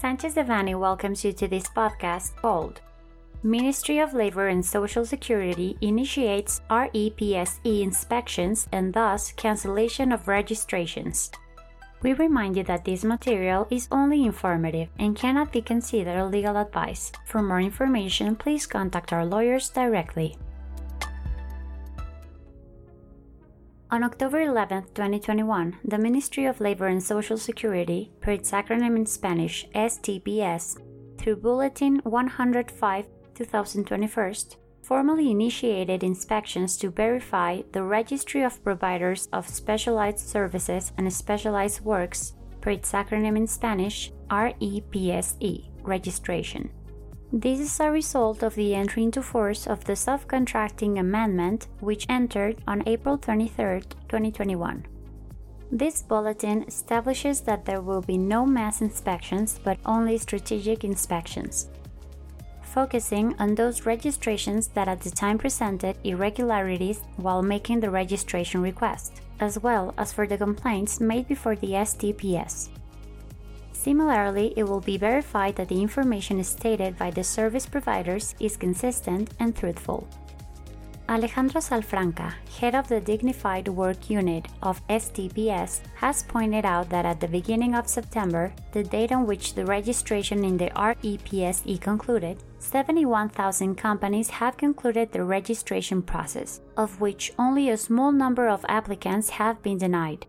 Sanchez Devanny welcomes you to this podcast called Ministry of Labor and Social Security initiates REPSE inspections and thus cancellation of registrations. We remind you that this material is only informative and cannot be considered legal advice. For more information, please contact our lawyers directly. On October 11, 2021, the Ministry of Labor and Social Security, per its acronym in Spanish STPS, through Bulletin 105 2021, formally initiated inspections to verify the Registry of Providers of Specialized Services and Specialized Works, per its acronym in Spanish REPSE, registration. This is a result of the entry into force of the Subcontracting Amendment, which entered on April 23, 2021. This bulletin establishes that there will be no mass inspections but only strategic inspections, focusing on those registrations that at the time presented irregularities while making the registration request, as well as for the complaints made before the STPS. Similarly, it will be verified that the information stated by the service providers is consistent and truthful. Alejandro Salafranca, head of the Dignified Work Unit of STPS, has pointed out that at the beginning of September, the date on which the registration in the REPSE concluded, 71,000 companies have concluded the registration process, of which only a small number of applicants have been denied.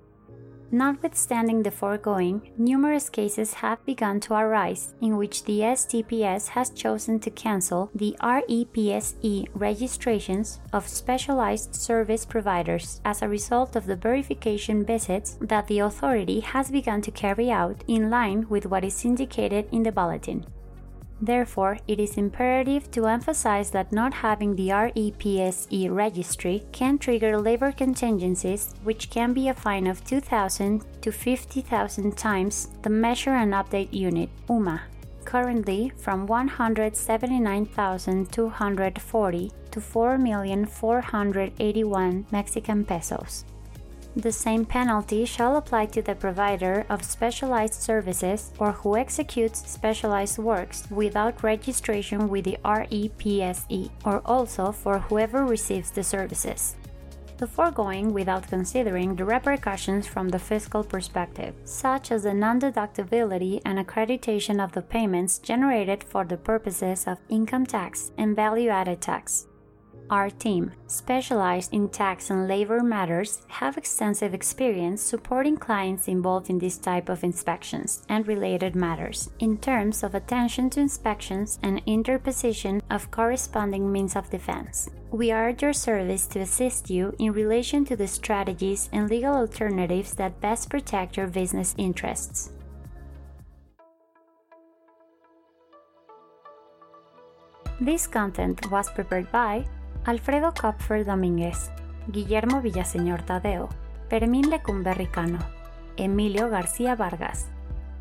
Notwithstanding the foregoing, numerous cases have begun to arise in which the STPS has chosen to cancel the REPSE registrations of specialized service providers as a result of the verification visits that the authority has begun to carry out in line with what is indicated in the bulletin. Therefore, it is imperative to emphasize that not having the REPSE registry can trigger labor contingencies, which can be a fine of 2,000 to 50,000 times the Measure and Update Unit UMA, currently from 179,240 to 4,481 Mexican pesos. The same penalty shall apply to the provider of specialized services or who executes specialized works without registration with the REPSE, or also for whoever receives the services. The foregoing without considering the repercussions from the fiscal perspective, such as the non deductibility and accreditation of the payments generated for the purposes of income tax and value added tax. Our team, specialized in tax and labor matters, have extensive experience supporting clients involved in this type of inspections and related matters in terms of attention to inspections and interposition of corresponding means of defense. We are at your service to assist you in relation to the strategies and legal alternatives that best protect your business interests. This content was prepared by Alfredo Kupfer Domínguez, Guillermo Villaseñor Tadeo, Fermín Lecumberri Cano, Emilio García Vargas,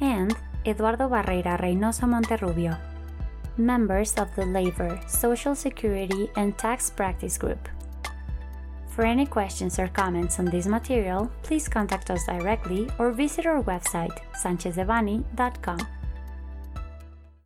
and Eduardo Barreira Reynoso Monterrubio, members of the Labor, Social Security, and Tax Practice Group. For any questions or comments on this material, please contact us directly or visit our website, sanchezdevanny.com.